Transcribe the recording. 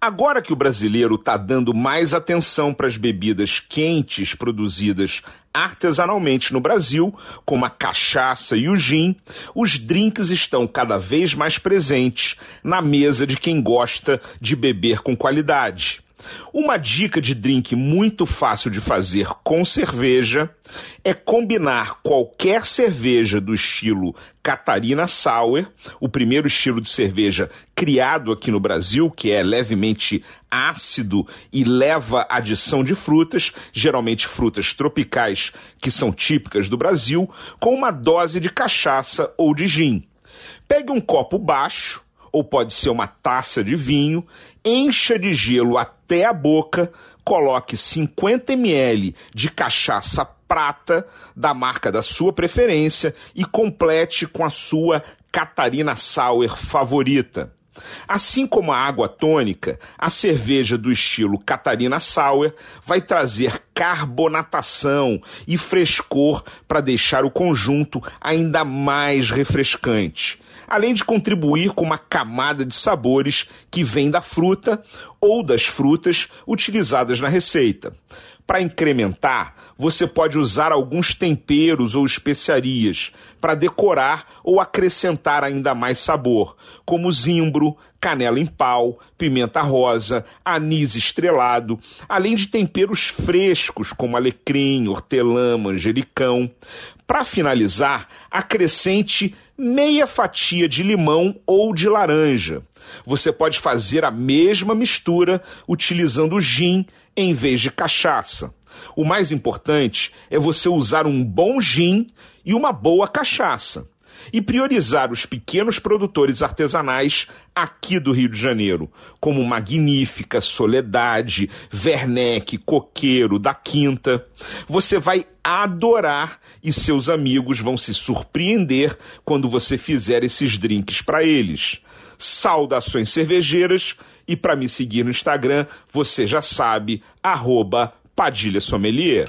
Agora que o brasileiro está dando mais atenção para as bebidas quentes produzidas artesanalmente no Brasil, como a cachaça e o gin, os drinks estão cada vez mais presentes na mesa de quem gosta de beber com qualidade. Uma dica de drink muito fácil de fazer com cerveja é combinar qualquer cerveja do estilo Catarina Sour, o primeiro estilo de cerveja criado aqui no Brasil, que é levemente ácido e leva adição de frutas, geralmente frutas tropicais que são típicas do Brasil, com uma dose de cachaça ou de gin. Pegue um copo baixo, ou pode ser uma taça de vinho, encha de gelo até a boca, coloque 50 ml de cachaça prata da marca da sua preferência e complete com a sua Catarina Sauer favorita. Assim como a água tônica, a cerveja do estilo Catarina Sauer vai trazer carbonatação e frescor para deixar o conjunto ainda mais refrescante além de contribuir com uma camada de sabores que vem da fruta ou das frutas utilizadas na receita. Para incrementar, você pode usar alguns temperos ou especiarias para decorar ou acrescentar ainda mais sabor, como zimbro, canela em pau, pimenta rosa, anis estrelado, além de temperos frescos como alecrim, hortelã, manjericão. Para finalizar, acrescente meia fatia de limão ou de laranja. Você pode fazer a mesma mistura utilizando gin em vez de cachaça. O mais importante é você usar um bom gin e uma boa cachaça. E priorizar os pequenos produtores artesanais aqui do Rio de Janeiro, como Magnífica, Soledade, Werneck, Coqueiro, da Quinta. Você vai adorar e seus amigos vão se surpreender quando você fizer esses drinks para eles. Saudações cervejeiras e para me seguir no Instagram, você já sabe, arroba Padilha Sommelier.